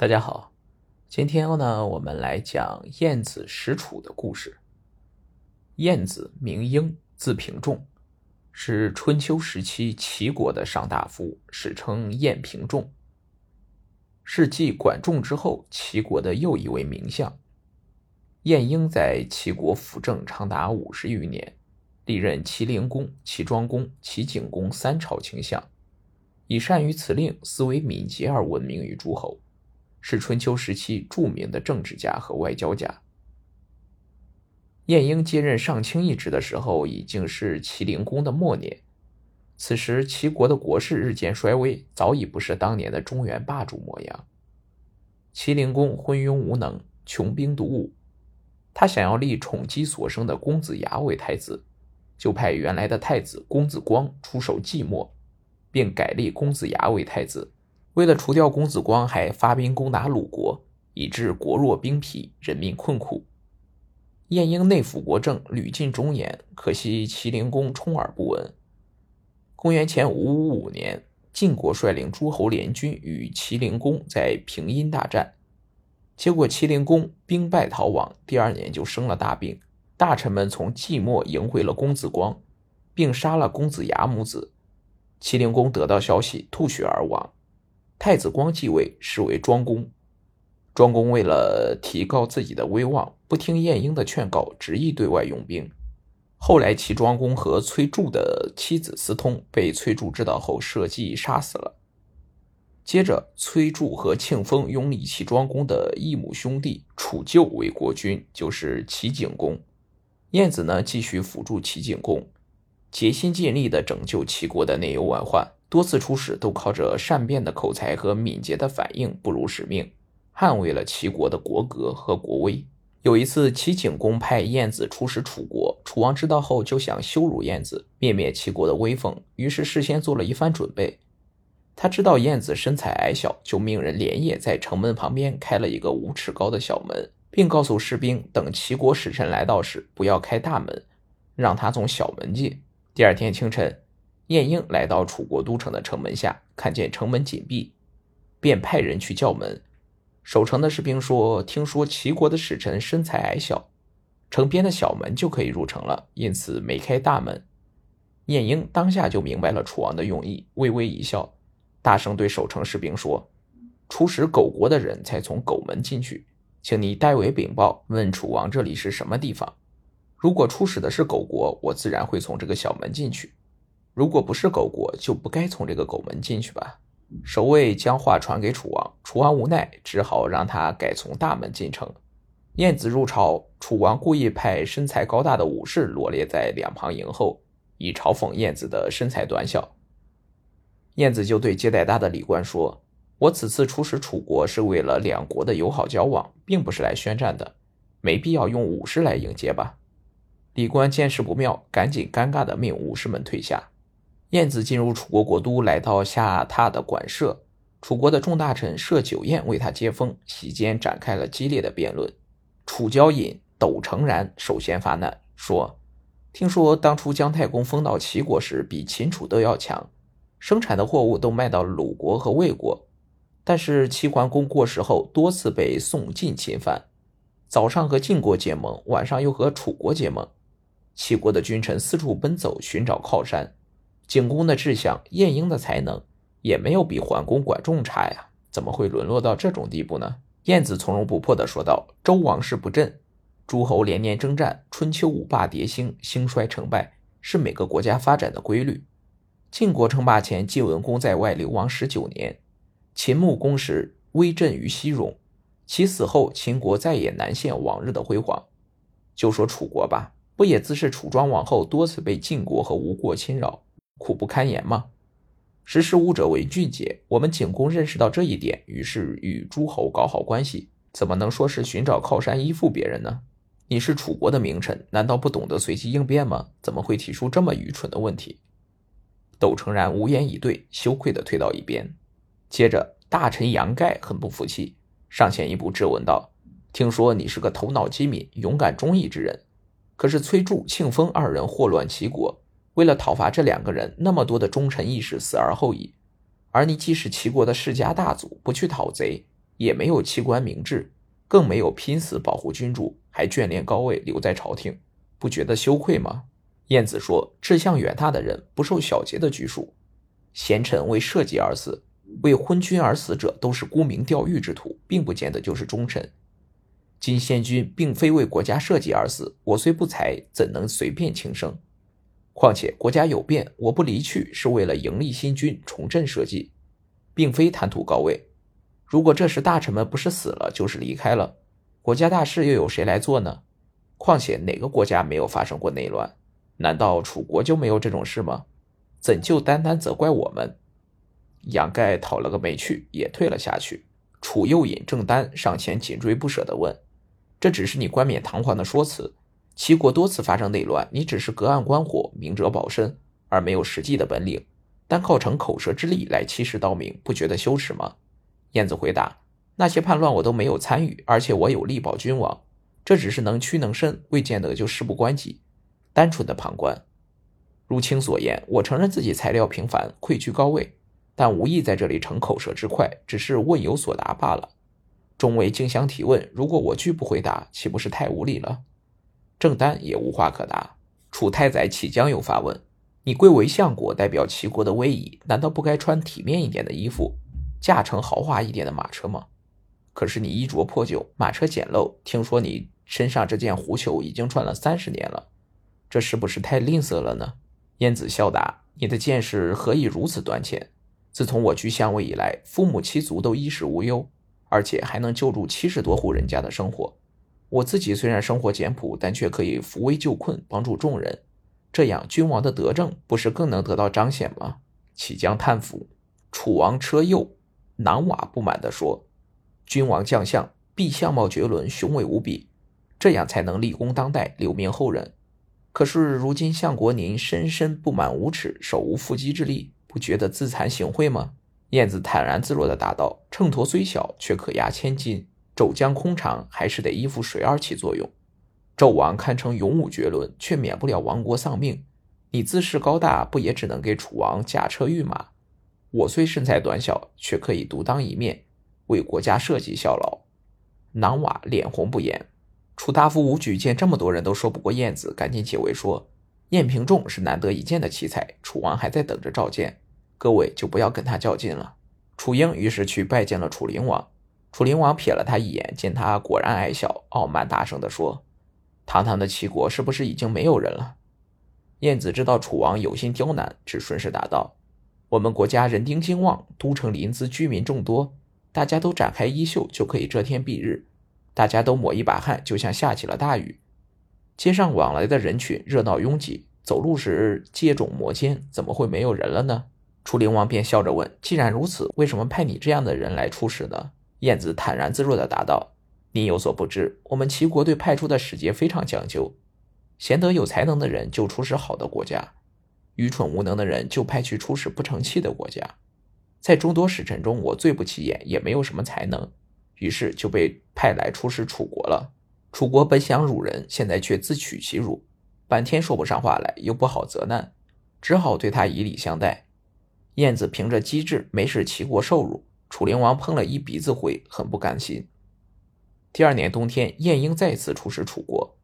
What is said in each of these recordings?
大家好，今天呢，我们来讲晏子使楚的故事。晏子名婴，字平仲，是春秋时期齐国的上大夫，史称晏平仲。是继管仲之后，齐国的又一位名相。晏婴在齐国辅政长达五十余年，历任齐灵公、齐庄公、齐景公三朝卿相，以善于辞令、思维敏捷而闻名于诸侯。是春秋时期著名的政治家和外交家。晏婴接任上卿一职的时候，已经是齐灵公的末年。此时，齐国的国势日渐衰微，早已不是当年的中原霸主模样。齐灵公昏庸无能，穷兵黩武。他想要立宠姬所生的公子牙为太子，就派原来的太子公子光出手寂寞，并改立公子牙为太子。为了除掉公子光，还发兵攻打鲁国，以致国弱兵疲，人民困苦。晏婴内辅国政，屡尽忠言，可惜齐灵公充耳不闻。公元前五五五年，晋国率领诸侯联军与齐灵公在平阴大战，结果齐灵公兵败逃亡，第二年就生了大病。大臣们从寂寞迎回了公子光，并杀了公子牙母子。齐灵公得到消息，吐血而亡。太子光继位，是为庄公。庄公为了提高自己的威望，不听晏婴的劝告，执意对外用兵。后来，齐庄公和崔杼的妻子私通，被崔杼知道后设计杀死了。接着，崔杼和庆丰拥立齐庄公的异母兄弟楚臼为国君，就是齐景公。晏子呢，继续辅助齐景公，竭心尽力地拯救齐国的内忧外患。多次出使都靠着善变的口才和敏捷的反应不辱使命，捍卫了齐国的国格和国威。有一次，齐景公派晏子出使楚国，楚王知道后就想羞辱晏子，灭灭齐国的威风，于是事先做了一番准备。他知道晏子身材矮小，就命人连夜在城门旁边开了一个五尺高的小门，并告诉士兵，等齐国使臣来到时，不要开大门，让他从小门进。第二天清晨。晏婴来到楚国都城的城门下，看见城门紧闭，便派人去叫门。守城的士兵说：“听说齐国的使臣身材矮小，城边的小门就可以入城了，因此没开大门。”晏婴当下就明白了楚王的用意，微微一笑，大声对守城士兵说：“出使狗国的人才从狗门进去，请你代为禀报，问楚王这里是什么地方。如果出使的是狗国，我自然会从这个小门进去。”如果不是狗国，就不该从这个狗门进去吧。守卫将话传给楚王，楚王无奈，只好让他改从大门进城。晏子入朝，楚王故意派身材高大的武士罗列在两旁迎候，以嘲讽晏子的身材短小。晏子就对接待他的李官说：“我此次出使楚国是为了两国的友好交往，并不是来宣战的，没必要用武士来迎接吧。”李官见势不妙，赶紧尴尬地命武士们退下。晏子进入楚国国都，来到下榻的馆舍。楚国的众大臣设酒宴为他接风，席间展开了激烈的辩论。楚交尹斗成然首先发难，说：“听说当初姜太公封到齐国时，比秦楚都要强，生产的货物都卖到鲁国和魏国。但是齐桓公过世后，多次被宋晋侵犯，早上和晋国结盟，晚上又和楚国结盟。齐国的君臣四处奔走，寻找靠山。”景公的志向，晏婴的才能，也没有比桓公、管仲差呀，怎么会沦落到这种地步呢？晏子从容不迫地说道：“周王室不振，诸侯连年征战，春秋五霸迭兴，兴衰成败是每个国家发展的规律。晋国称霸前，晋文公在外流亡十九年，秦穆公时威震于西戎，其死后，秦国再也难现往日的辉煌。就说楚国吧，不也自是楚庄王后多次被晋国和吴国侵扰？”苦不堪言吗？识时务者为俊杰。我们景公认识到这一点，于是与诸侯搞好关系。怎么能说是寻找靠山依附别人呢？你是楚国的名臣，难道不懂得随机应变吗？怎么会提出这么愚蠢的问题？窦成然无言以对，羞愧地退到一边。接着，大臣杨盖很不服气，上前一步质问道：“听说你是个头脑机敏、勇敢忠义之人，可是崔杼、庆丰二人祸乱齐国。”为了讨伐这两个人，那么多的忠臣义士死而后已，而你既是齐国的世家大族，不去讨贼，也没有弃官明志，更没有拼死保护君主，还眷恋高位留在朝廷，不觉得羞愧吗？晏子说：“志向远大的人不受小节的拘束，贤臣为社稷而死，为昏君而死者都是沽名钓誉之徒，并不见得就是忠臣。今先君并非为国家社稷而死，我虽不才，怎能随便轻生？况且国家有变，我不离去是为了迎立新君，重振社稷，并非贪图高位。如果这时大臣们不是死了，就是离开了，国家大事又有谁来做呢？况且哪个国家没有发生过内乱？”难道楚国就没有这种事吗？怎就单单责怪我们？杨盖讨了个没趣，也退了下去。楚右尹郑丹上前紧追不舍地问：“这只是你冠冕堂皇的说辞。齐国多次发生内乱，你只是隔岸观火、明哲保身，而没有实际的本领，单靠逞口舌之力来欺世盗名，不觉得羞耻吗？”晏子回答：“那些叛乱我都没有参与，而且我有力保君王，这只是能屈能伸，未见得就事不关己。”单纯的旁观，如卿所言，我承认自己材料平凡，愧居高位，但无意在这里逞口舌之快，只是问有所答罢了。众位竞相提问，如果我拒不回答，岂不是太无礼了？郑丹也无话可答。楚太宰启将又发问：“你贵为相国，代表齐国的威仪，难道不该穿体面一点的衣服，驾乘豪华一点的马车吗？可是你衣着破旧，马车简陋，听说你身上这件狐裘已经穿了三十年了。”这是不是太吝啬了呢？晏子笑答：“你的见识何以如此短浅？自从我居相位以来，父母妻族都衣食无忧，而且还能救助七十多户人家的生活。我自己虽然生活简朴，但却可以扶危救困，帮助众人。这样，君王的德政不是更能得到彰显吗？”启将叹服。楚王车右囊瓦不满地说：“君王将相必相貌绝伦，雄伟无比，这样才能立功当代，留名后人。”可是如今相国您深深不满无耻，手无缚鸡之力，不觉得自惭形秽吗？晏子坦然自若地答道：“秤砣虽小，却可压千斤；守将空长，还是得依附水儿起作用。纣王堪称勇武绝伦，却免不了亡国丧命。你自恃高大，不也只能给楚王驾车御马？我虽身材短小，却可以独当一面，为国家社稷效劳。”囊瓦脸红不言。楚大夫武举见这么多人都说不过晏子，赶紧解围说：“晏平仲是难得一见的奇才，楚王还在等着召见，各位就不要跟他较劲了。”楚英于是去拜见了楚灵王。楚灵王瞥了他一眼，见他果然矮小，傲慢大声地说：“堂堂的齐国是不是已经没有人了？”晏子知道楚王有心刁难，只顺势答道：“我们国家人丁兴旺，都城临淄居民众多，大家都展开衣袖，就可以遮天蔽日。”大家都抹一把汗，就像下起了大雨。街上往来的人群热闹拥挤，走路时接踵摩肩，怎么会没有人了呢？楚灵王便笑着问：“既然如此，为什么派你这样的人来出使呢？”晏子坦然自若地答道：“您有所不知，我们齐国对派出的使节非常讲究，贤德有才能的人就出使好的国家，愚蠢无能的人就派去出使不成器的国家。在众多使臣中，我最不起眼，也没有什么才能。”于是就被派来出使楚国了。楚国本想辱人，现在却自取其辱，半天说不上话来，又不好责难，只好对他以礼相待。晏子凭着机智，没使齐国受辱。楚灵王碰了一鼻子灰，很不甘心。第二年冬天，晏婴再次出使楚国。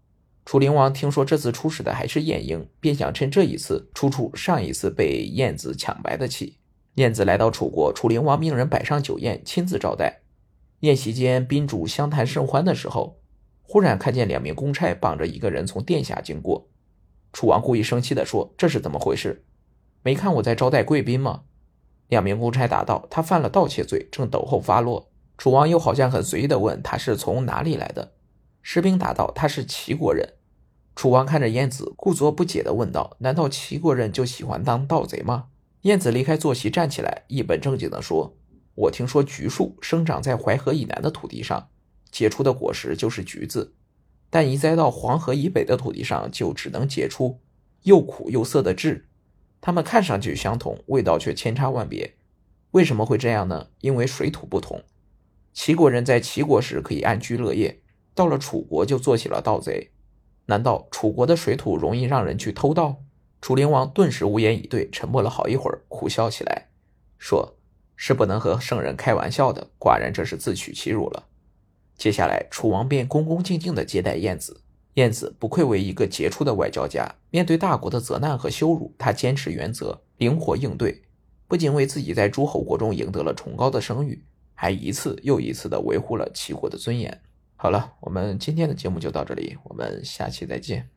楚灵王听说这次出使的还是晏婴，便想趁这一次出出上一次被晏子抢白的气。晏子来到楚国，楚灵王命人摆上酒宴，亲自招待。宴席间，宾主相谈甚欢的时候，忽然看见两名公差绑着一个人从殿下经过。楚王故意生气地说：“这是怎么回事？没看我在招待贵宾吗？”两名公差答道：“他犯了盗窃罪，正等候发落。”楚王又好像很随意地问：“他是从哪里来的？”士兵答道：“他是齐国人。”楚王看着晏子，故作不解地问道：“难道齐国人就喜欢当盗贼吗？”晏子离开坐席，站起来，一本正经地说。我听说橘树生长在淮河以南的土地上，结出的果实就是橘子；但一栽到黄河以北的土地上，就只能结出又苦又涩的枳。它们看上去相同，味道却千差万别。为什么会这样呢？因为水土不同。齐国人在齐国时可以安居乐业，到了楚国就做起了盗贼。难道楚国的水土容易让人去偷盗？楚灵王顿时无言以对，沉默了好一会儿，苦笑起来，说。是不能和圣人开玩笑的。寡人这是自取其辱了。接下来，楚王便恭恭敬敬地接待晏子。晏子不愧为一个杰出的外交家，面对大国的责难和羞辱，他坚持原则，灵活应对，不仅为自己在诸侯国中赢得了崇高的声誉，还一次又一次地维护了齐国的尊严。好了，我们今天的节目就到这里，我们下期再见。